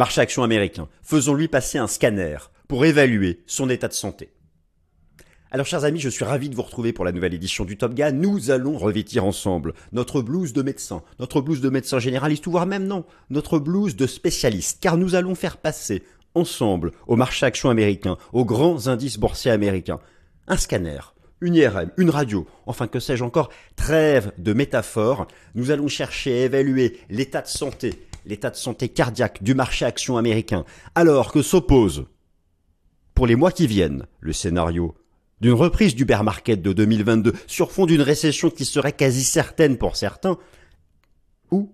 Marché action américain. Faisons-lui passer un scanner pour évaluer son état de santé. Alors chers amis, je suis ravi de vous retrouver pour la nouvelle édition du Top Gun. Nous allons revêtir ensemble notre blouse de médecin, notre blouse de médecin généraliste, ou voire même non, notre blouse de spécialiste, car nous allons faire passer ensemble au marché action américain, aux grands indices boursiers américains, un scanner, une IRM, une radio, enfin que sais-je encore, trêve de métaphores, nous allons chercher à évaluer l'état de santé, l'état de santé cardiaque du marché action américain, alors que s'oppose, pour les mois qui viennent, le scénario d'une reprise du bear market de 2022 sur fond d'une récession qui serait quasi certaine pour certains, ou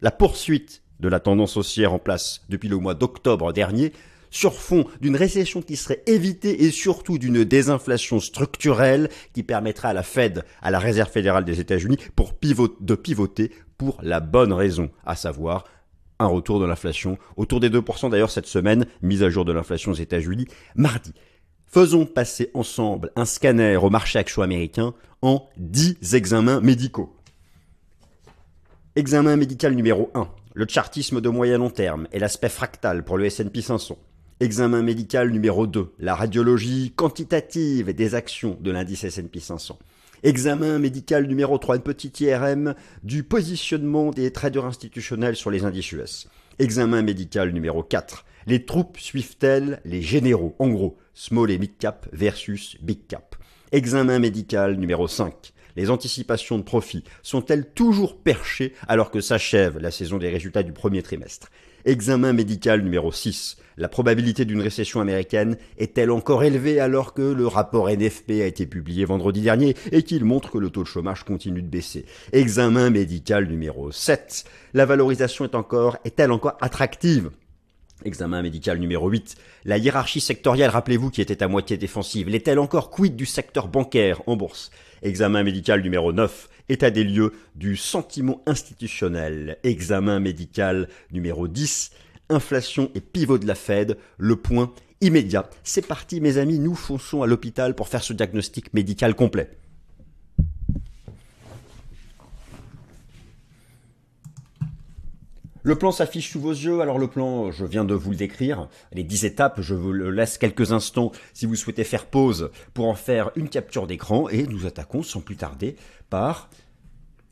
la poursuite de la tendance haussière en place depuis le mois d'octobre dernier, sur fond d'une récession qui serait évitée et surtout d'une désinflation structurelle qui permettra à la Fed, à la Réserve fédérale des États-Unis, de pivoter pour la bonne raison, à savoir un retour de l'inflation autour des 2% d'ailleurs cette semaine, mise à jour de l'inflation aux États-Unis, mardi. Faisons passer ensemble un scanner au marché action américain en 10 examens médicaux. Examen médical numéro 1. Le chartisme de moyen long terme et l'aspect fractal pour le S&P 500. Examen médical numéro 2. La radiologie quantitative des actions de l'indice S&P 500. Examen médical numéro 3, une petite IRM du positionnement des traders institutionnels sur les indices US. Examen médical numéro 4. Les troupes suivent-elles les généraux? En gros, small et mid cap versus big cap. Examen médical numéro 5. Les anticipations de profit sont-elles toujours perchées alors que s'achève la saison des résultats du premier trimestre? Examen médical numéro 6. La probabilité d'une récession américaine est-elle encore élevée alors que le rapport NFP a été publié vendredi dernier et qu'il montre que le taux de chômage continue de baisser? Examen médical numéro 7. La valorisation est encore, est-elle encore attractive? Examen médical numéro 8. La hiérarchie sectorielle, rappelez-vous, qui était à moitié défensive, l'est-elle encore? Quid du secteur bancaire en bourse? Examen médical numéro 9. État des lieux du sentiment institutionnel. Examen médical numéro 10. Inflation et pivot de la Fed. Le point immédiat. C'est parti mes amis, nous fonçons à l'hôpital pour faire ce diagnostic médical complet. Le plan s'affiche sous vos yeux. Alors le plan, je viens de vous le décrire. Les 10 étapes, je vous le laisse quelques instants si vous souhaitez faire pause pour en faire une capture d'écran. Et nous attaquons sans plus tarder par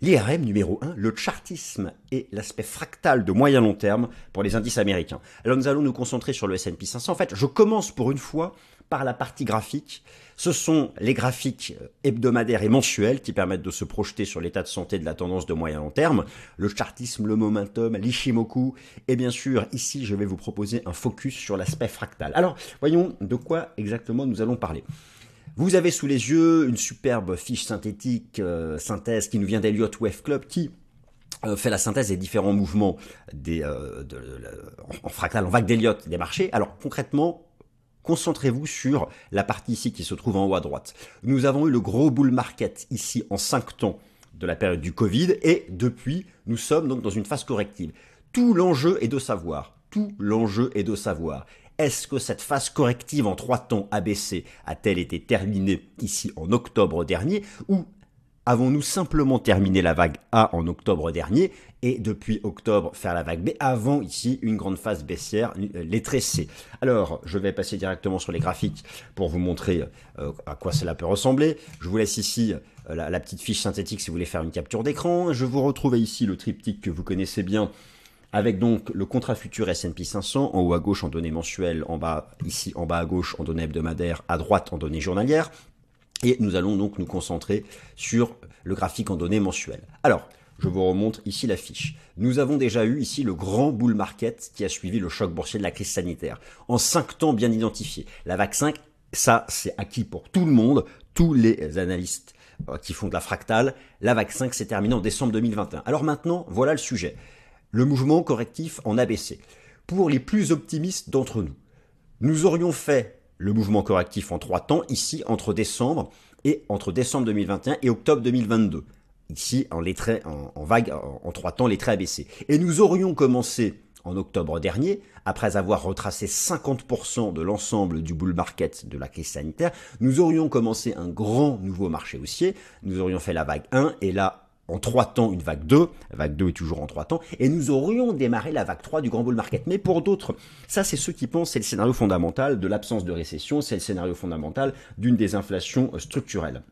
l'IRM numéro 1, le chartisme et l'aspect fractal de moyen long terme pour les indices américains. Alors nous allons nous concentrer sur le S&P 500. En fait, je commence pour une fois par la partie graphique. Ce sont les graphiques euh, hebdomadaires et mensuels qui permettent de se projeter sur l'état de santé de la tendance de moyen long terme, le chartisme, le momentum, l'ishimoku, et bien sûr, ici, je vais vous proposer un focus sur l'aspect fractal. Alors, voyons de quoi exactement nous allons parler. Vous avez sous les yeux une superbe fiche synthétique, euh, synthèse qui nous vient d'Eliott Wave Club qui euh, fait la synthèse des différents mouvements des, en fractal, en vague d'Eliott des marchés. Alors concrètement, Concentrez-vous sur la partie ici qui se trouve en haut à droite. Nous avons eu le gros bull market ici en 5 temps de la période du Covid et depuis, nous sommes donc dans une phase corrective. Tout l'enjeu est de savoir, tout l'enjeu est de savoir, est-ce que cette phase corrective en 3 temps ABC a-t-elle été terminée ici en octobre dernier ou avons-nous simplement terminé la vague A en octobre dernier et depuis octobre faire la vague B avant ici une grande phase baissière, euh, les tressés. Alors, je vais passer directement sur les graphiques pour vous montrer euh, à quoi cela peut ressembler. Je vous laisse ici euh, la, petite fiche synthétique si vous voulez faire une capture d'écran. Je vous retrouve ici le triptyque que vous connaissez bien avec donc le contrat futur S&P 500 en haut à gauche en données mensuelles, en bas ici en bas à gauche en données hebdomadaires, à droite en données journalières. Et nous allons donc nous concentrer sur le graphique en données mensuelles. Alors, je vous remontre ici la fiche. Nous avons déjà eu ici le grand bull market qui a suivi le choc boursier de la crise sanitaire. En cinq temps bien identifiés. La vague 5, ça c'est acquis pour tout le monde, tous les analystes euh, qui font de la fractale. La vague 5 s'est terminée en décembre 2021. Alors maintenant, voilà le sujet. Le mouvement correctif en ABC. Pour les plus optimistes d'entre nous, nous aurions fait le mouvement correctif en trois temps, ici entre décembre et entre décembre 2021 et octobre 2022. Ici, en, les traits, en, vague, en, trois temps, les traits abaissés. Et nous aurions commencé en octobre dernier, après avoir retracé 50% de l'ensemble du bull market de la crise sanitaire, nous aurions commencé un grand nouveau marché haussier, nous aurions fait la vague 1, et là, en trois temps une vague 2, la vague 2 est toujours en trois temps, et nous aurions démarré la vague 3 du grand bull market. Mais pour d'autres, ça c'est ceux qui pensent c'est le scénario fondamental de l'absence de récession, c'est le scénario fondamental d'une désinflation structurelle.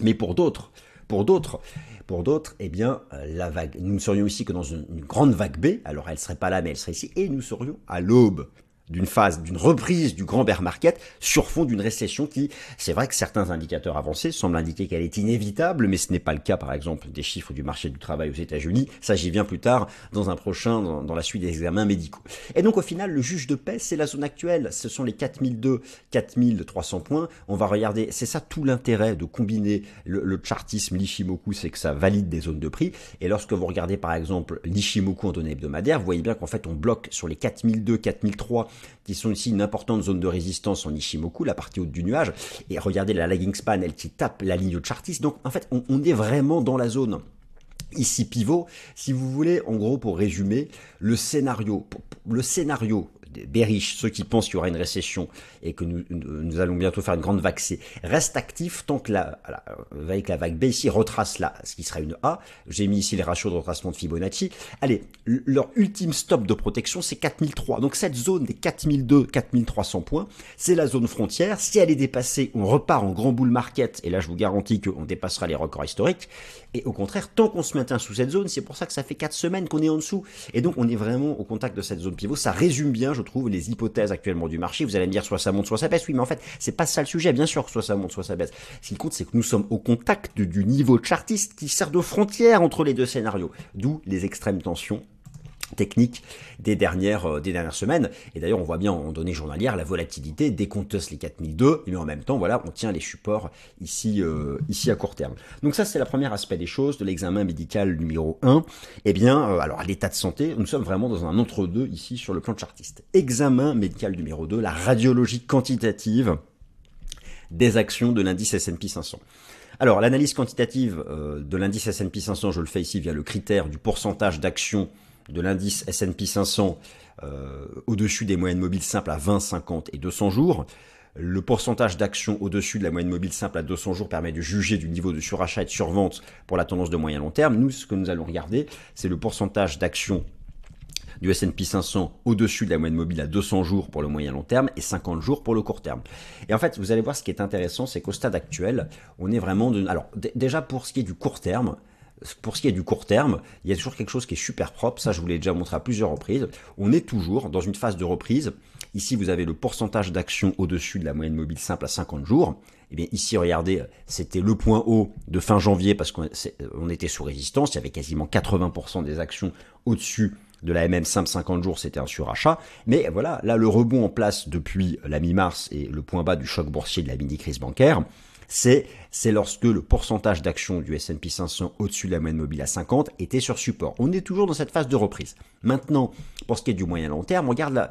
Mais pour d'autres, pour d'autres, pour d'autres, eh bien, la vague, nous ne serions ici que dans une, grande vague B, alors elle serait pas là, mais elle serait ici, et nous serions à l'aube d'une phase, d'une reprise du grand bear market sur fond d'une récession qui, c'est vrai que certains indicateurs avancés semblent indiquer qu'elle est inévitable, mais ce n'est pas le cas, par exemple, des chiffres du marché du travail aux États-Unis. Ça, j'y viens plus tard dans un prochain, dans, la suite des examens médicaux. Et donc, au final, le juge de paix, c'est la zone actuelle. Ce sont les 4002, 4300 points. On va regarder, c'est ça tout l'intérêt de combiner le, le chartisme, l'Ishimoku, c'est que ça valide des zones de prix. Et lorsque vous regardez, par exemple, l'Ishimoku en données hebdomadaires, vous voyez bien qu'en fait, on bloque sur les 4002, 4003 qui sont ici une importante zone de résistance en Ishimoku, la partie haute du nuage. Et regardez la lagging span, elle qui tape la ligne de Chartis. Donc en fait, on, on est vraiment dans la zone ici pivot. Si vous voulez, en gros, pour résumer, le scénario, le scénario bearish, ceux qui pensent qu'il y aura une récession et que nous, allons bientôt faire une grande vague C, restent actifs tant que la, avec la vague B ici retrace là, ce qui sera une A. J'ai mis ici les ratios de retracement de Fibonacci. Allez, leur ultime stop de protection, c'est 4003. Donc cette zone des 4002, 4300 points, c'est la zone frontière. Si elle est dépassée, on repart en grand bull market et là je vous garantis qu'on dépassera les records historiques. Et au contraire, tant qu'on se maintient sous cette zone, c'est pour ça que ça fait 4 semaines qu'on est en dessous. Et donc on est vraiment au contact de cette zone pivot. Ça résume bien, je trouve, les hypothèses actuellement du marché. Vous allez me dire soit ça monte, soit ça baisse. Oui, mais en fait, c'est pas ça le sujet. Bien sûr, soit ça monte, soit ça baisse. Ce qui compte, c'est que nous sommes au contact du niveau chartiste qui sert de frontière entre les deux scénarios. D'où les extrêmes tensions technique des dernières, euh, des dernières semaines. Et d'ailleurs, on voit bien en données journalières la volatilité dès qu'on les 4002, mais en même temps, voilà, on tient les supports ici, euh, ici à court terme. Donc ça, c'est le premier aspect des choses de l'examen médical numéro 1. Eh bien, euh, alors l'état de santé, nous sommes vraiment dans un entre-deux ici sur le plan chartiste. Examen médical numéro 2, la radiologie quantitative des actions de l'indice S&P 500. Alors, l'analyse quantitative de l'indice S&P 500, je le fais ici via le critère du pourcentage d'actions de l'indice S&P 500 euh, au-dessus des moyennes mobiles simples à 20, 50 et 200 jours. Le pourcentage d'actions au-dessus de la moyenne mobile simple à 200 jours permet de juger du niveau de surachat et de survente pour la tendance de moyen long terme. Nous, ce que nous allons regarder, c'est le pourcentage d'actions du S&P 500 au-dessus de la moyenne mobile à 200 jours pour le moyen long terme et 50 jours pour le court terme. Et en fait, vous allez voir ce qui est intéressant, c'est qu'au stade actuel, on est vraiment de... Alors déjà pour ce qui est du court terme, pour ce qui est du court terme, il y a toujours quelque chose qui est super propre. Ça, je vous l'ai déjà montré à plusieurs reprises. On est toujours dans une phase de reprise. Ici, vous avez le pourcentage d'actions au-dessus de la moyenne mobile simple à 50 jours. Et eh bien ici, regardez, c'était le point haut de fin janvier parce qu'on était sous résistance. Il y avait quasiment 80% des actions au-dessus de la MM simple 50 jours, c'était un surachat. Mais voilà, là, le rebond en place depuis la mi-mars et le point bas du choc boursier de la mini-crise bancaire, c'est lorsque le pourcentage d'actions du S&P 500 au-dessus de la moyenne mobile à 50 était sur support. On est toujours dans cette phase de reprise. Maintenant, pour ce qui est du moyen long terme, regarde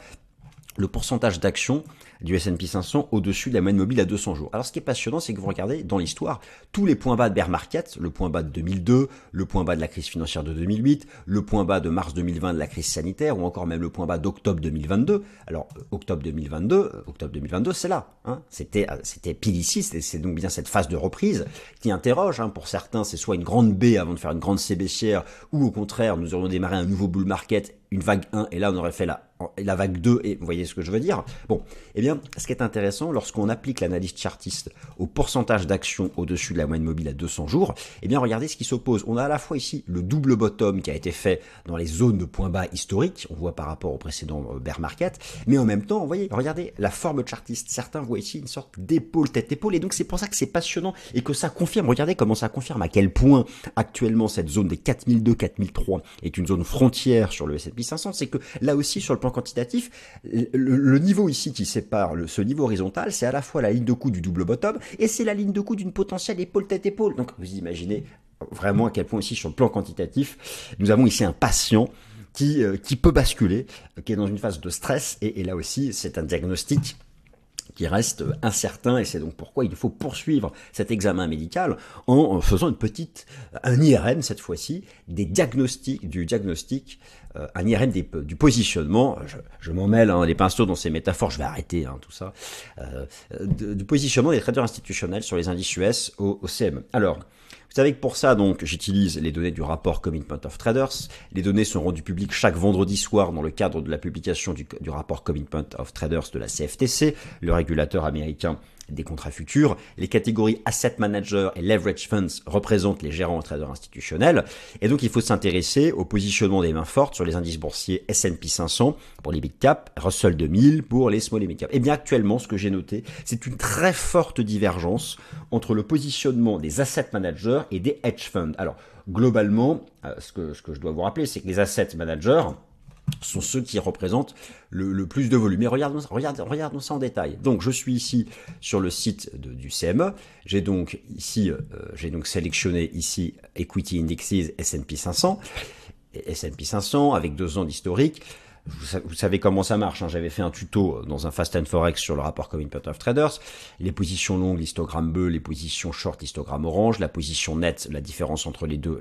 le pourcentage d'actions du S&P 500 au-dessus de la moyenne mobile à 200 jours. Alors ce qui est passionnant, c'est que vous regardez dans l'histoire tous les points bas de bear market, le point bas de 2002, le point bas de la crise financière de 2008, le point bas de mars 2020 de la crise sanitaire ou encore même le point bas d'octobre 2022. Alors euh, octobre 2022, euh, octobre 2022, c'est là. Hein. C'était euh, c'était pile ici, c'est donc bien cette phase de reprise qui interroge. Hein. Pour certains, c'est soit une grande B avant de faire une grande C baissière, ou au contraire, nous aurions démarré un nouveau bull market une vague 1 et là on aurait fait la, la vague 2 et vous voyez ce que je veux dire Bon, eh bien, ce qui est intéressant, lorsqu'on applique l'analyse chartiste au pourcentage d'actions au-dessus de la moyenne mobile à 200 jours, eh bien regardez ce qui s'oppose. On a à la fois ici le double bottom qui a été fait dans les zones de points bas historiques, on voit par rapport au précédent euh, bear market, mais en même temps, vous voyez, regardez la forme chartiste. Certains voient ici une sorte d'épaule, tête-épaule, et donc c'est pour ça que c'est passionnant et que ça confirme, regardez comment ça confirme à quel point actuellement cette zone des 4002-4003 est une zone frontière sur le S&P 500, c'est que là aussi, sur le plan quantitatif, le, niveau ici qui sépare ce niveau horizontal, c'est à la fois la ligne de coup du double bottom et c'est la ligne de coup d'une potentielle épaule-tête-épaule. Donc vous imaginez vraiment à quel point ici, sur le plan quantitatif, nous avons ici un patient qui, euh, qui peut basculer, qui est dans une phase de stress, et là aussi, c'est un diagnostic qui reste incertain et c'est donc pourquoi il faut poursuivre cet examen médical en faisant une petite, un IRM cette fois-ci, des diagnostics, du diagnostic euh, un IRM du positionnement, je, m'en mêle, hein, les pinceaux dans ces métaphores, je vais arrêter hein, tout ça, euh, du positionnement des traders institutionnels sur les indices US au, au CME. Alors, vous savez que pour ça, donc, j'utilise les données du rapport Commitment of Traders. Les données sont rendues publiques chaque vendredi soir dans le cadre de la publication du, du rapport Commitment of Traders de la CFTC, le régulateur américain des contrats futurs. Les catégories Asset Manager et Leverage Funds représentent les gérants et traders institutionnels. Et donc, il faut s'intéresser au positionnement des mains fortes sur les indices boursiers S&P 500 pour les big cap, Russell 2000 pour les small et mid cap. Et bien, actuellement, ce que j'ai noté, c'est une très forte divergence entre le positionnement des asset managers et des hedge funds. Alors, globalement, euh, ce que, ce que je dois vous rappeler, c'est que les asset managers, sont ceux qui représentent le, plus de volume. Mais regardons, regardons, ça en détail. Donc je suis ici sur le site du CME. J'ai donc ici, euh, j'ai donc sélectionné ici Equity Indexes S&P 500, S&P 500 avec deux ans d'historique vous savez comment ça marche. Hein. J'avais fait un tuto dans un Fast and Forex sur le rapport Commitment of Traders. Les positions longues, l'histogramme bleu, les positions short, l'histogramme orange, la position nette, la différence entre les deux,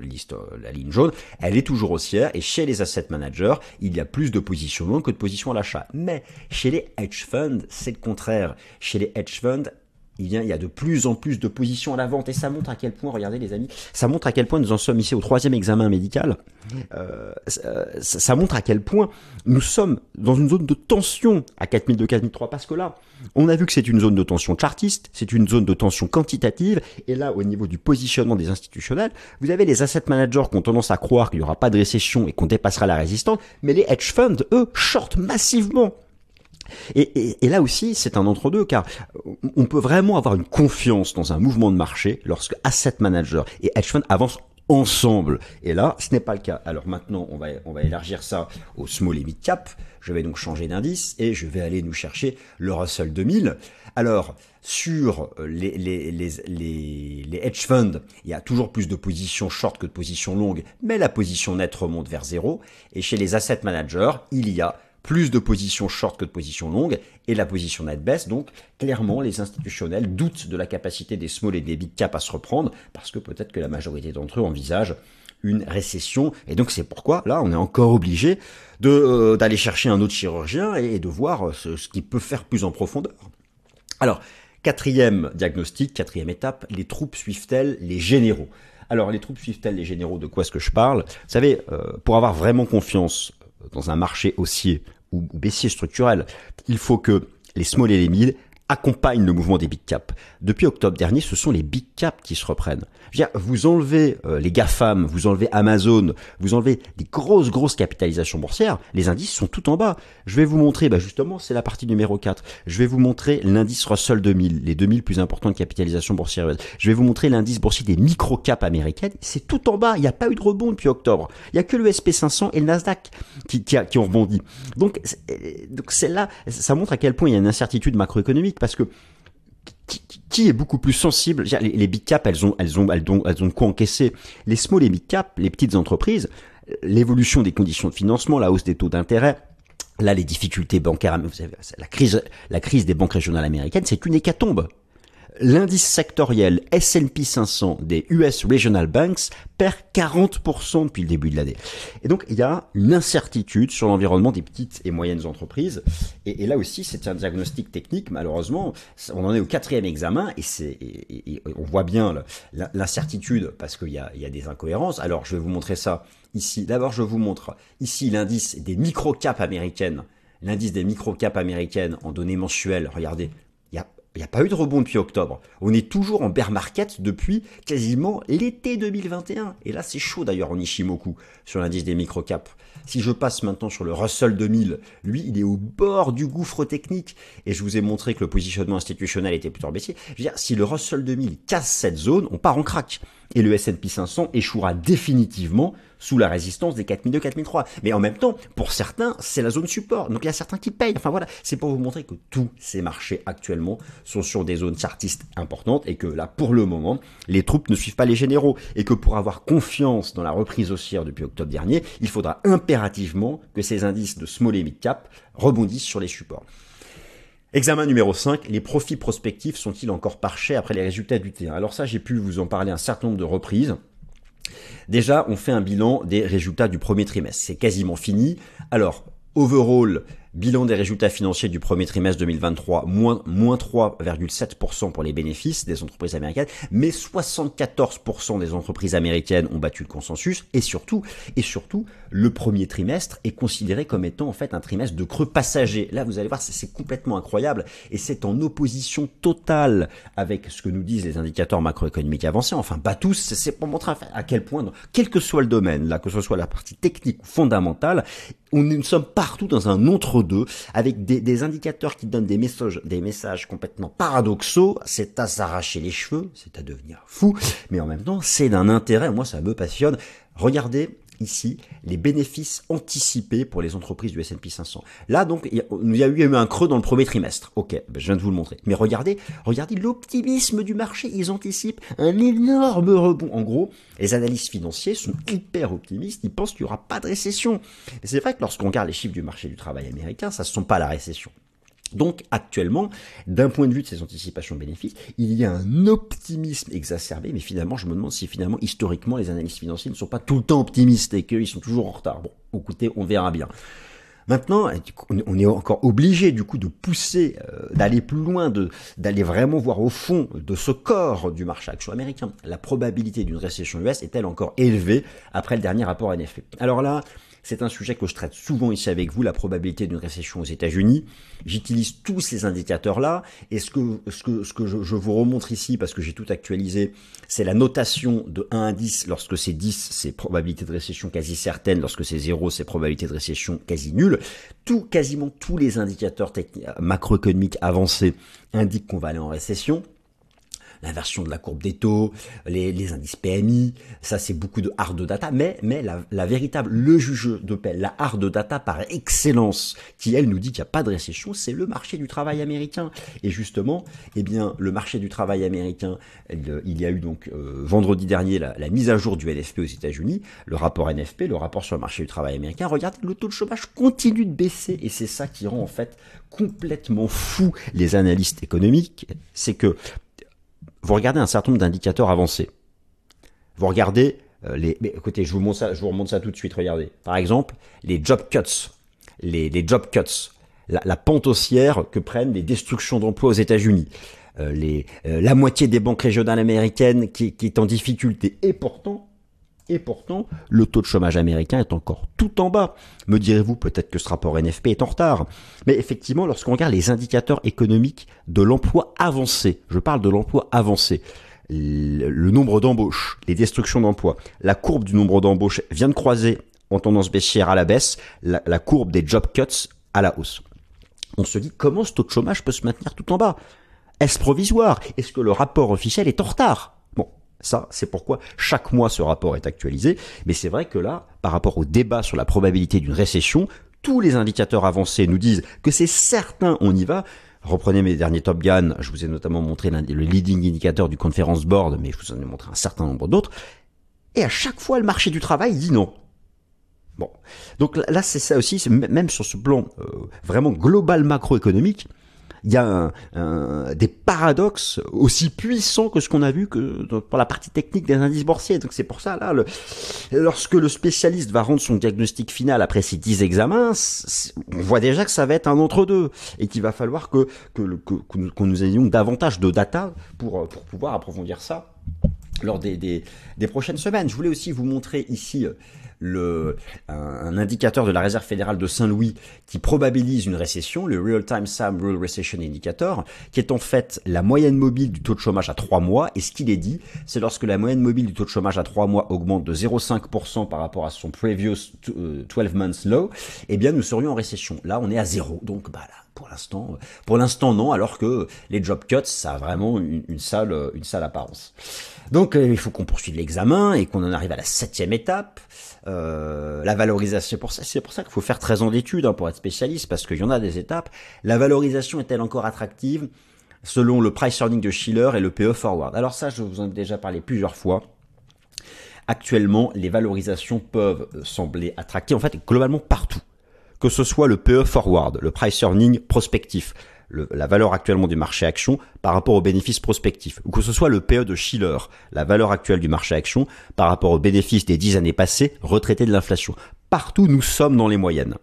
la ligne jaune, elle est toujours haussière. Et chez les asset managers, il y a plus de positions longues que de positions à l'achat. Mais chez les hedge funds, c'est le contraire. Chez les hedge funds, il y a de plus en plus de positions à la vente et ça montre à quel point, regardez les amis, ça montre à quel point nous en sommes ici au troisième examen médical. Euh, ça, montre à quel point nous sommes dans une zone de tension à 4002, 4003 parce que là, on a vu que c'est une zone de tension chartiste, c'est une zone de tension quantitative et là, au niveau du positionnement des institutionnels, vous avez les asset managers qui ont tendance à croire qu'il n'y aura pas de récession et qu'on dépassera la résistance, mais les hedge funds, eux, shortent massivement. Et, là aussi, c'est un entre-deux, car on peut vraiment avoir une confiance dans un mouvement de marché lorsque asset manager et hedge fund avancent ensemble. Et là, ce n'est pas le cas. Alors maintenant, on va, on va élargir ça au small et mid cap. Je vais donc changer d'indice et je vais aller nous chercher le Russell 2000. Alors, sur les, les, les, les, hedge funds, il y a toujours plus de positions short que de positions longues, mais la position nette remonte vers zéro. Et chez les asset managers, il y a plus de positions short que de positions longues, et la position net baisse. Donc, clairement, les institutionnels doutent de la capacité des small et des big cap à se reprendre, parce que peut-être que la majorité d'entre eux envisagent une récession. Et donc, c'est pourquoi, là, on est encore obligé de, euh, d'aller chercher un autre chirurgien et, de voir ce, ce qu'il peut faire plus en profondeur. Alors, quatrième diagnostic, quatrième étape, les troupes suivent-elles les généraux? Alors, les troupes suivent-elles les généraux? De quoi est-ce que je parle? Vous savez, euh, pour avoir vraiment confiance dans un marché haussier ou, baissier structurel, il faut que les small et les mid accompagnent le mouvement des big caps. Depuis octobre dernier, ce sont les big caps qui se reprennent. Je veux dire, vous enlevez euh, les GAFAM, vous enlevez Amazon, vous enlevez des grosses, grosses capitalisations boursières, les indices sont tout en bas. Je vais vous montrer, bah justement, c'est la partie numéro 4. Je vais vous montrer l'indice Russell 2000, les 2000 plus importantes capitalisations boursières. Je vais vous montrer l'indice boursier des micro-caps américaines. C'est tout en bas. Il n'y a pas eu de rebond depuis octobre. Il n'y a que le SP500 et le Nasdaq qui, qui, qui ont rebondi. Donc, donc c'est là, ça montre à quel point il y a une incertitude macroéconomique parce que qui, est beaucoup plus sensible? Les, big cap, elles ont, elles ont, elles ont, encaisser. Les small et big cap, les petites entreprises, l'évolution des conditions de financement, la hausse des taux d'intérêt, là les difficultés bancaires, vous la crise, la crise des banques régionales américaines, c'est une hécatombe l'indice sectoriel S&P 500 des US Regional Banks perd 40% depuis le début de l'année. Et donc, il y a une incertitude sur l'environnement des petites et moyennes entreprises. Et, là aussi, c'est un diagnostic technique. Malheureusement, on en est au quatrième examen et, on voit bien l'incertitude parce qu'il y a, y a des incohérences. Alors, je vais vous montrer ça ici. D'abord, je vous montre ici l'indice des micro-caps américaines l'indice des micro-caps américaines en données mensuelles, regardez, il n'y a pas eu de rebond depuis octobre. On est toujours en bear market depuis quasiment l'été 2021. Et là, c'est chaud d'ailleurs en Ishimoku sur l'indice des microcaps. Si je passe maintenant sur le Russell 2000, lui, il est au bord du gouffre technique. Et je vous ai montré que le positionnement institutionnel était plutôt baissier. Je veux dire, si le Russell 2000 casse cette zone, on part en crack. Et le S&P 500 échouera définitivement sous la résistance des 4002, 4003. Mais en même temps, pour certains, c'est la zone support. Donc il y a certains qui payent. Enfin voilà, c'est pour vous montrer que tous ces marchés actuellement sont sur des zones chartistes importantes et que là, pour le moment, les troupes ne suivent pas les généraux. Et que pour avoir confiance dans la reprise haussière depuis octobre dernier, il faudra impérativement que ces indices de small et mid cap rebondissent sur les supports. Examen numéro 5, les profits prospectifs sont-ils encore parchés après les résultats du T1 Alors ça, j'ai pu vous en parler un certain nombre de reprises. Déjà, on fait un bilan des résultats du premier trimestre. C'est quasiment fini. Alors, overall, Bilan des résultats financiers du premier trimestre 2023, moins, moins 3,7% pour les bénéfices des entreprises américaines, mais 74% des entreprises américaines ont battu le consensus, et surtout, et surtout, le premier trimestre est considéré comme étant en fait un trimestre de creux passager. Là, vous allez voir, c'est complètement incroyable, et c'est en opposition totale avec ce que nous disent les indicateurs macroéconomiques avancés, enfin pas tous, c'est pour montrer à quel point, quel que soit le domaine, là, que ce soit la partie technique ou fondamentale, on, nous sommes partout dans un entre-deux, avec des, indicateurs qui donnent des messages, des messages complètement paradoxaux. C'est à s'arracher les cheveux, c'est à devenir fou, mais en même temps, c'est d'un intérêt. Moi, ça me passionne. Regardez ici les bénéfices anticipés pour les entreprises du S&P 500. Là donc il y a eu un creux dans le premier trimestre. Ok, ben, je viens de vous le montrer. Mais regardez, regardez l'optimisme du marché. Ils anticipent un énorme rebond. En gros, les analystes financiers sont hyper optimistes. Ils pensent qu'il n'y aura pas de récession. C'est vrai que lorsqu'on regarde les chiffres du marché du travail américain, ça ne sont pas la récession. Donc actuellement, d'un point de vue de ces anticipations bénéfices, il y a un optimisme exacerbé, mais finalement, je me demande si finalement, historiquement, les analystes financiers ne sont pas tout le temps optimistes et qu'ils sont toujours en retard. Bon, écoutez, on verra bien. Maintenant, on est encore obligé du coup de pousser, euh, d'aller plus loin, d'aller vraiment voir au fond de ce corps du marché action américain. La probabilité d'une récession US est-elle encore élevée après le dernier rapport NFP Alors là, c'est un sujet que je traite souvent ici avec vous, la probabilité d'une récession aux États-Unis. J'utilise tous ces indicateurs-là. Et ce que, ce que, ce que je, vous remontre ici, parce que j'ai tout actualisé, c'est la notation de 1 à 10. Lorsque c'est 10, c'est probabilité de récession quasi certaine. Lorsque c'est 0, c'est probabilité de récession quasi nulle. Tout, quasiment tous les indicateurs macroéconomiques avancés indiquent qu'on va aller en récession l'inversion de la courbe des taux, les, indices PMI, ça c'est beaucoup de hard data, mais, mais la, véritable, le juge de paix, la hard data par excellence, qui elle nous dit qu'il n'y a pas de récession, c'est le marché du travail américain. Et justement, eh bien, le marché du travail américain, il y a eu donc euh, vendredi dernier la, mise à jour du NFP aux États-Unis, le rapport NFP, le rapport sur le marché du travail américain. Regardez, le taux de chômage continue de baisser et c'est ça qui rend en fait complètement fou les analystes économiques, c'est que vous regardez un certain nombre d'indicateurs avancés. Vous regardez euh, les. Écoutez, je vous, montre ça, je vous remonte ça tout de suite. Regardez. Par exemple, les job cuts. Les, job cuts. La, pente haussière que prennent les destructions d'emplois aux États-Unis. Euh, euh, la moitié des banques régionales américaines qui, qui est en difficulté. Et pourtant, et pourtant, le taux de chômage américain est encore tout en bas. Me direz-vous peut-être que ce rapport NFP est en retard. Mais effectivement, lorsqu'on regarde les indicateurs économiques de l'emploi avancé, je parle de l'emploi avancé, le nombre d'embauches, les destructions d'emplois, la courbe du nombre d'embauches vient de croiser en tendance baissière à la baisse, la, courbe des job cuts à la hausse. On se dit comment ce taux de chômage peut se maintenir tout en bas? Est-ce provisoire? Est-ce que le rapport officiel est en retard? Ça, c'est pourquoi chaque mois ce rapport est actualisé. Mais c'est vrai que là, par rapport au débat sur la probabilité d'une récession, tous les indicateurs avancés nous disent que c'est certain, on y va. Reprenez mes derniers Top Gun, je vous ai notamment montré le leading indicateur du Conference Board, mais je vous en ai montré un certain nombre d'autres. Et à chaque fois, le marché du travail dit non. Bon, donc là, c'est ça aussi, même sur ce plan euh, vraiment global macroéconomique, il y a des paradoxes aussi puissants que ce qu'on a vu que pour la partie technique des indices boursiers. Donc c'est pour ça là, lorsque le spécialiste va rendre son diagnostic final après ces 10 examens, on voit déjà que ça va être un entre deux et qu'il va falloir que que, nous ayons davantage de data pour pour pouvoir approfondir ça lors des, des, des prochaines semaines. Je voulais aussi vous montrer ici le, un, indicateur de la Réserve fédérale de Saint-Louis qui probabilise une récession, le Real Time Sam Real Recession Indicator, qui est en fait la moyenne mobile du taux de chômage à 3 mois. Et ce qu'il est dit, c'est lorsque la moyenne mobile du taux de chômage à 3 mois augmente de 0,5% par rapport à son previous 12 euh, months low, eh bien nous serions en récession. Là, on est à zéro. Donc bah là, pour l'instant, pour l'instant non, alors que les job cuts, ça a vraiment une, une sale, une sale apparence. Donc euh, il faut qu'on poursuive l'examen et qu'on en arrive à la septième étape. Euh, la valorisation, c'est pour ça, c'est pour ça qu'il faut faire 13 ans d'études hein, pour être spécialiste, parce qu'il y en a des étapes. La valorisation est-elle encore attractive selon le price earning de Schiller et le PE forward? Alors ça, je vous en ai déjà parlé plusieurs fois. Actuellement, les valorisations peuvent sembler attractives, en fait, globalement partout. Que ce soit le PE forward, le price earning prospectif, la valeur actuellement du marché action par rapport aux bénéfices prospectifs, ou que ce soit le PE de Schiller, la valeur actuelle du marché action par rapport aux bénéfices des dix années passées retraités de l'inflation. Partout, nous sommes dans les moyennes.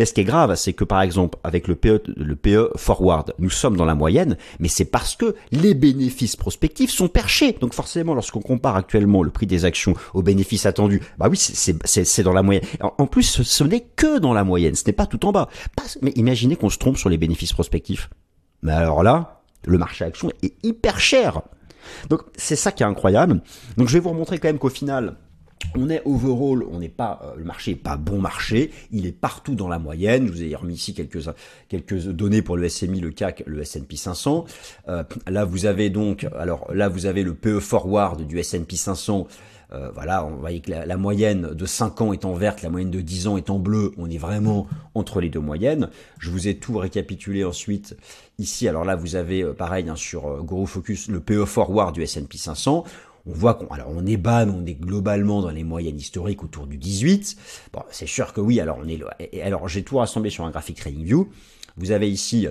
Mais ce qui est grave, c'est que par exemple, avec le PE, le PE forward, nous sommes dans la moyenne, mais c'est parce que les bénéfices prospectifs sont perchés. Donc forcément, lorsqu'on compare actuellement le prix des actions aux bénéfices attendus, bah oui, c'est dans la moyenne. En, plus, ce, n'est que dans la moyenne, ce n'est pas tout en bas. mais imaginez qu'on se trompe sur les bénéfices prospectifs. Mais alors là, le marché action est hyper cher. Donc c'est ça qui est incroyable. Donc je vais vous remontrer quand même qu'au final, on est overall, on n'est pas, euh, le marché n'est pas bon marché, il est partout dans la moyenne. Je vous ai remis ici quelques quelques données pour le SMI, le CAC, le S&P 500. Euh, là, vous avez donc, alors là, vous avez le PE forward du S&P 500. Euh, voilà, on voit que la, moyenne de 5 ans est en verte, la moyenne de 10 ans est en bleu. On est vraiment entre les deux moyennes. Je vous ai tout récapitulé ensuite ici. Alors là, vous avez pareil hein, sur Gros Focus le PE forward du S&P 500 on voit qu'on alors on est bas, on est globalement dans les moyennes historiques autour du 18. Bon, c'est sûr que oui, alors on est alors j'ai tout rassemblé sur un graphique TradingView. Vous avez ici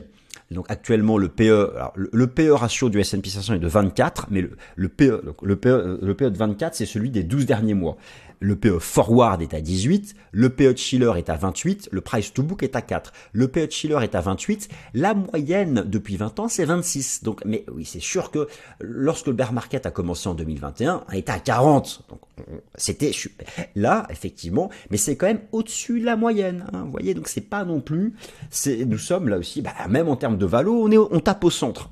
donc actuellement le PE alors, le, PE ratio du S&P 500 est de 24, mais le, le PE le PE le PE de 24 c'est celui des 12 derniers mois le PE forward est à 18, le PE de Schiller est à 28, le price to book est à 4, le PE de Schiller est à 28, la moyenne depuis 20 ans c'est 26. Donc, mais oui, c'est sûr que lorsque le bear market a commencé en 2021, il était à 40. Donc, c'était là effectivement, mais c'est quand même au-dessus de la moyenne. Hein, vous voyez, donc c'est pas non plus. C'est nous sommes là aussi, bah, même en termes de valo, on est on tape au centre.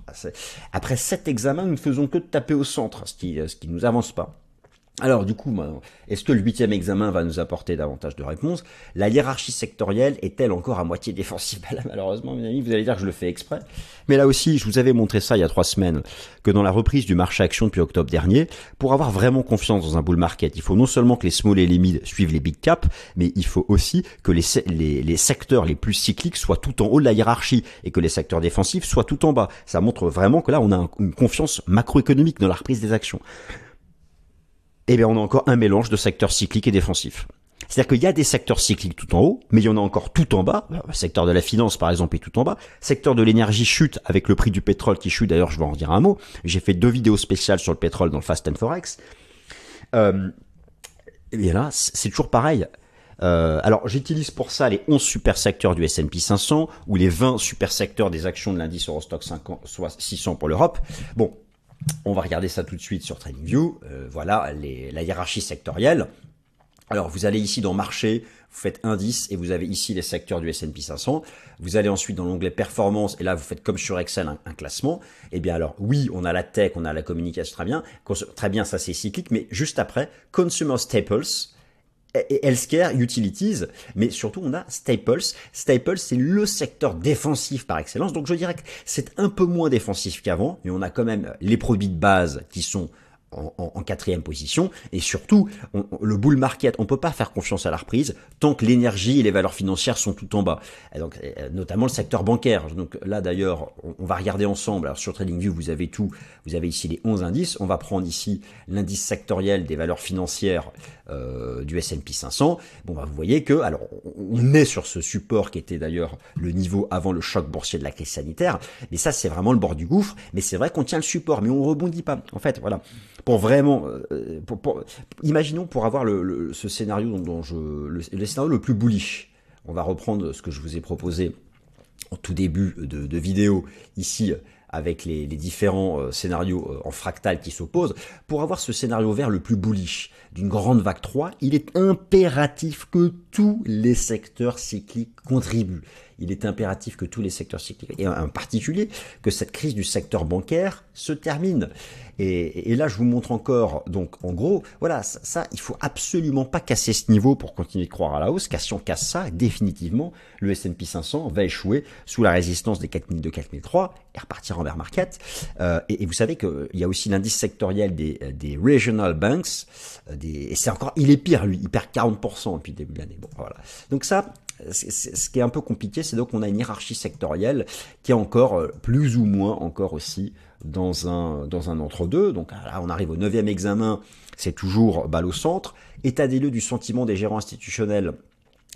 Après sept examens, nous ne faisons que de taper au centre, ce qui ce qui nous avance pas. Alors du coup, est-ce que le huitième examen va nous apporter davantage de réponses? La hiérarchie sectorielle est-elle encore à moitié défensive? Bah Malheureusement, mes amis, vous allez dire que je le fais exprès. Mais là aussi, je vous avais montré ça il y a trois semaines, que dans la reprise du marché action depuis octobre dernier, pour avoir vraiment confiance dans un bull market, il faut non seulement que les small et les mid suivent les big caps, mais il faut aussi que les, les secteurs les plus cycliques soient tout en haut de la hiérarchie et que les secteurs défensifs soient tout en bas. Ça montre vraiment que là, on a une confiance macroéconomique dans la reprise des actions eh bien, on a encore un mélange de secteurs cycliques et défensifs. C'est-à-dire qu'il y a des secteurs cycliques tout en haut, mais il y en a encore tout en bas. Le secteur de la finance, par exemple, est tout en bas. Secteur de l'énergie chute avec le prix du pétrole qui chute. D'ailleurs, je vais en dire un mot. J'ai fait deux vidéos spéciales sur le pétrole dans le Fast and Forex. Euh, et bien là, c'est toujours pareil. Euh, alors, j'utilise pour ça les 11 super secteurs du S&P 500 ou les 20 super secteurs des actions de l'indice Eurostock 600 pour l'Europe. Bon, on va regarder ça tout de suite sur TradingView. Euh, voilà la hiérarchie sectorielle. Alors vous allez ici dans marché, vous faites indice et vous avez ici les secteurs du S&P 500. Vous allez ensuite dans l'onglet performance et là vous faites comme sur Excel un, classement. Eh bien alors oui, on a la tech, on a la communication très bien, très bien ça c'est cyclique, mais juste après consumer staples, healthcare, utilities, mais surtout on a Staples. Staples, c'est le secteur défensif par excellence. Donc je dirais que c'est un peu moins défensif qu'avant, mais on a quand même les produits de base qui sont en, quatrième position. Et surtout, le bull market, on peut pas faire confiance à la reprise tant que l'énergie et les valeurs financières sont tout en bas. donc, euh, notamment le secteur bancaire. Donc là, d'ailleurs, on, va regarder ensemble. Alors sur TradingView, vous avez tout. Vous avez ici les 11 indices. On va prendre ici l'indice sectoriel des valeurs financières euh, du S&P 500. Bon, bah, vous voyez que, alors, on est sur ce support qui était d'ailleurs le niveau avant le choc boursier de la crise sanitaire. Mais ça, c'est vraiment le bord du gouffre. Mais c'est vrai qu'on tient le support, mais on rebondit pas. En fait, voilà pour vraiment, euh, imaginons pour avoir le, ce scénario dont, je, le, scénario le plus bullish. On va reprendre ce que je vous ai proposé en tout début de, vidéo ici avec les, différents euh, scénarios euh, en fractal qui s'opposent. Pour avoir ce scénario vert le plus bullish d'une grande vague 3, il est impératif que tous les secteurs cycliques contribuent. Il est impératif que tous les secteurs cycliques, et en particulier que cette crise du secteur bancaire se termine. Et, là, je vous montre encore, donc en gros, voilà, ça, il faut absolument pas casser ce niveau pour continuer de croire à la hausse, car si on casse ça, définitivement, le S&P 500 va échouer sous la résistance des 4002, 4003 et repartir en bear market. Euh, et, vous savez qu'il y a aussi l'indice sectoriel des, des regional banks, euh, des, et c'est encore, il est pire lui, il perd 40% depuis le début de l'année. Bon, voilà. Donc ça, ce qui est un peu compliqué, c'est donc qu'on a une hiérarchie sectorielle qui est encore euh, plus ou moins encore aussi dans un, dans un entre-deux. Donc là, on arrive au neuvième examen, c'est toujours balle au centre. État des lieux du sentiment des gérants institutionnels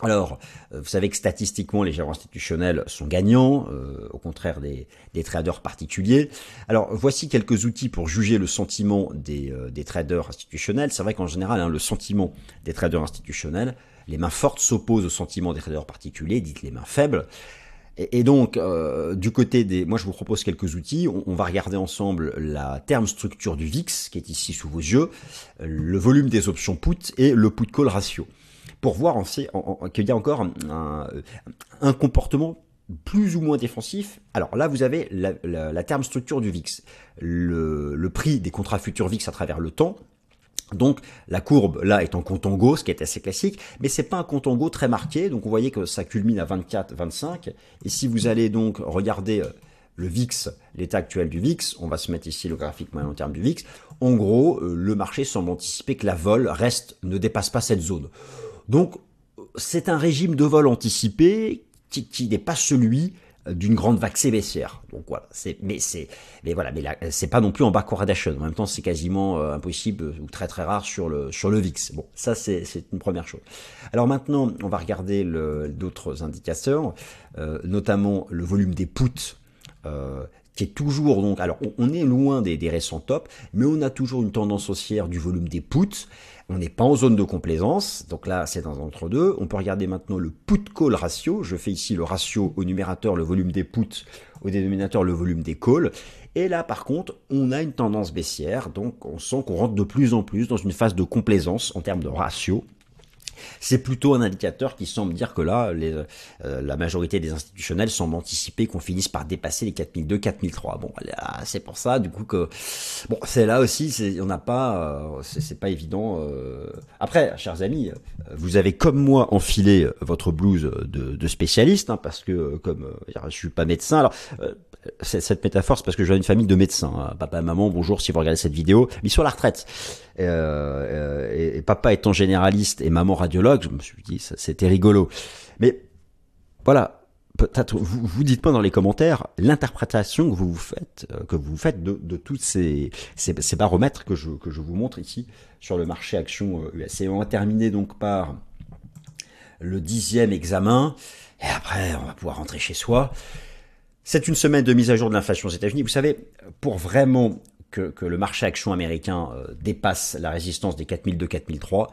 Alors, euh, vous savez que statistiquement, les gérants institutionnels sont gagnants, euh, au contraire des, traders particuliers. Alors, voici quelques outils pour juger le sentiment des, traders institutionnels. C'est vrai qu'en général, hein, le sentiment des traders institutionnels, les mains fortes s'opposent au sentiment des traders particuliers, dites les mains faibles. Et, donc, du côté des... Moi, je vous propose quelques outils. On, va regarder ensemble la terme structure du VIX, qui est ici sous vos yeux, le volume des options put et le put-call ratio pour voir en, qu'il y a encore un, comportement plus ou moins défensif. Alors là, vous avez la, terme structure du VIX, le, prix des contrats futurs VIX à travers le temps. Donc la courbe là est en contango, ce qui est assez classique, mais c'est pas un contango très marqué. Donc vous voyez que ça culmine à 24, 25. Et si vous allez donc regarder euh, le VIX, l'état actuel du VIX, on va se mettre ici le graphique moyen terme du VIX. En gros, euh, le marché semble anticiper que la vol reste, ne dépasse pas cette zone. Donc, c'est un régime de vol anticipé qui, n'est pas celui d'une grande vague baissière. Donc voilà, c'est mais c'est mais voilà, mais c'est pas non plus en backwardation. En même temps, c'est quasiment euh, impossible ou très très rare sur le sur le VIX. Bon, ça c'est une première chose. Alors maintenant, on va regarder d'autres indicateurs, euh, notamment le volume des puts. Euh, qui est toujours donc alors on, est loin des, des récents tops mais on a toujours une tendance haussière du volume des puts on n'est pas en zone de complaisance, donc là c'est dans entre-deux. On peut regarder maintenant le put-call ratio. Je fais ici le ratio au numérateur, le volume des puts, au dénominateur, le volume des calls. Et là par contre, on a une tendance baissière, donc on sent qu'on rentre de plus en plus dans une phase de complaisance en termes de ratio c'est plutôt un indicateur qui semble dire que là, euh, la majorité des institutionnels semblent anticiper qu'on finisse par dépasser les 4002, 4003. Bon, c'est pour ça, du coup, que bon, c'est là aussi, on n'a pas, euh, c'est pas évident. Euh. Après, chers amis, vous avez comme moi enfilé votre blouse de, spécialiste, hein, parce que comme je suis pas médecin, alors cette métaphore, c'est parce que je viens d'une famille de médecins. Hein. Papa et maman, bonjour si vous regardez cette vidéo, mais sur la retraite. Euh, et, papa étant généraliste et maman radiologue, je me suis dit, c'était rigolo. Mais voilà, peut-être vous, vous dites pas dans les commentaires l'interprétation que vous faites, euh, que vous faites de, de tous ces, ces, ces, baromètres que je, que je vous montre ici sur le marché action US. Euh, et on va terminer donc par le dixième examen. Et après, on va pouvoir rentrer chez soi. C'est une semaine de mise à jour de l'inflation aux États-Unis. Vous savez, pour vraiment que, le marché action américain euh, dépasse la résistance des 4002-4003,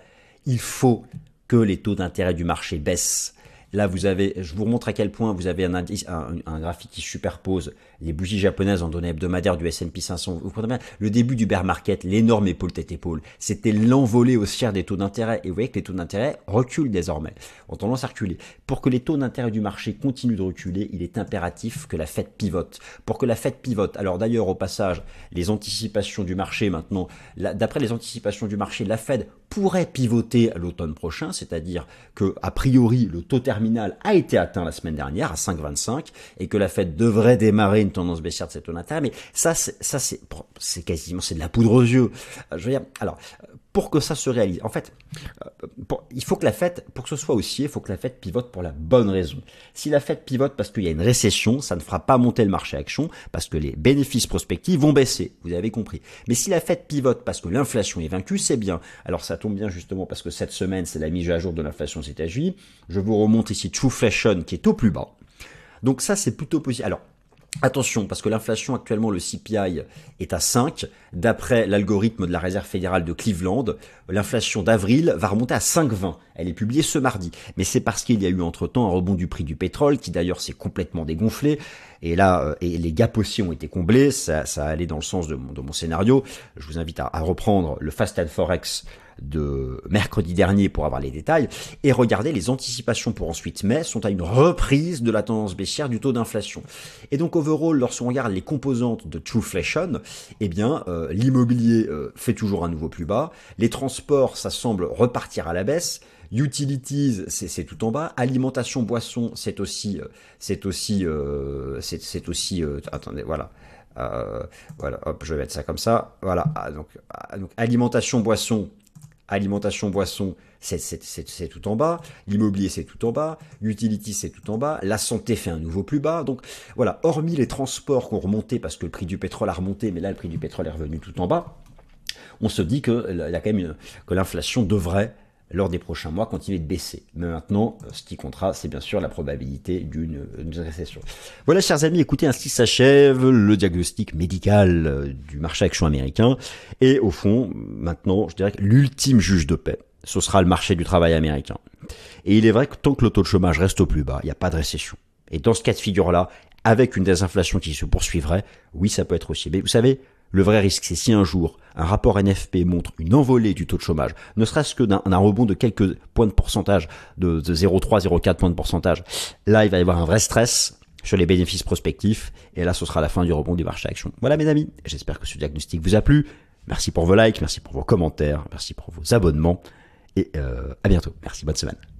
il faut que les taux d'intérêt du marché baissent Là, vous avez, je vous montre à quel point vous avez un, indice, un, graphique qui superpose les bougies japonaises en données hebdomadaires du S&P 500. Vous comprenez bien? Le début du bear market, l'énorme épaule tête épaule, c'était l'envolée haussière des taux d'intérêt. Et vous voyez que les taux d'intérêt reculent désormais, ont tendance à reculer. Pour que les taux d'intérêt du marché continuent de reculer, il est impératif que la Fed pivote. Pour que la Fed pivote, alors d'ailleurs au passage, les anticipations du marché maintenant, d'après les anticipations du marché, la Fed pourrait pivoter à l'automne prochain, c'est-à-dire que a priori le taux terminal a été atteint la semaine dernière à 5,25 et que la Fed devrait démarrer tendance baissière de cette d'intérêt. Mais ça, ça c'est quasiment c'est de la poudre aux yeux. Je veux dire, alors pour que ça se réalise. En fait, euh, il faut que la fête, pour que ce soit haussier, il faut que la fête pivote pour la bonne raison. Si la fête pivote parce qu'il y a une récession, ça ne fera pas monter le marché action parce que les bénéfices prospectifs vont baisser. Vous avez compris. Mais si la fête pivote parce que l'inflation est vaincue, c'est bien. Alors ça tombe bien justement parce que cette semaine, c'est la mise à jour de l'inflation aux États-Unis. Je vous remonte ici Trueflation qui est au plus bas. Donc ça, c'est plutôt positif. Alors, Attention, parce que l'inflation actuellement, le CPI est à 5. D'après l'algorithme de la Réserve fédérale de Cleveland, l'inflation d'avril va remonter à 5,20. Elle est publiée ce mardi. Mais c'est parce qu'il y a eu entre-temps un rebond du prix du pétrole, qui d'ailleurs s'est complètement dégonflé. Et là, euh, et les gaps aussi ont été comblés. Ça, ça allait dans le sens de mon, scénario. Je vous invite à, à reprendre le Fast and Forex de mercredi dernier pour avoir les détails, et regardez, les anticipations pour ensuite mai sont à une reprise de la tendance baissière du taux d'inflation. Et donc overall, lorsqu'on regarde les composantes de Trueflation, eh bien euh, l'immobilier euh, fait toujours un nouveau plus bas, les transports, ça semble repartir à la baisse, Utilities, c'est tout en bas. Alimentation, boisson, c'est aussi, euh, c'est aussi, c'est aussi. attendez, voilà. voilà, hop, je vais mettre ça comme ça. Voilà, ah, donc, ah, donc alimentation, boisson, alimentation, boisson, c'est tout en bas, l'immobilier c'est tout en bas, l'utility c'est tout en bas, la santé fait un nouveau plus bas. Donc voilà, hormis les transports qui ont remonté parce que le prix du pétrole a remonté, mais là le prix du pétrole est revenu tout en bas, on se dit que, l'inflation devrait lors des prochains mois continuer de baisser. Mais maintenant, ce qui comptera, c'est bien sûr la probabilité d'une récession. Voilà, chers amis, écoutez, ainsi s'achève le diagnostic médical euh, du marché action américain. Et au fond, maintenant, je dirais que l'ultime juge de paix, ce sera le marché du travail américain. Et il est vrai que tant que le taux de chômage reste au plus bas, il n'y a pas de récession. Et dans ce cas de figure-là, avec une désinflation qui se poursuivrait, oui, ça peut être aussi. Mais vous savez, le vrai risque, c'est si un jour un rapport NFP montre une envolée du taux de chômage, ne serait-ce que d'un rebond de quelques points de pourcentage, de, 0,3, 0,4 points de pourcentage, là, il va y avoir un vrai stress sur les bénéfices prospectifs, et là, ce sera la fin du rebond du marché action. Voilà, mes amis, j'espère que ce diagnostic vous a plu. Merci pour vos likes, merci pour vos commentaires, merci pour vos abonnements, et euh, à bientôt. Merci, bonne semaine.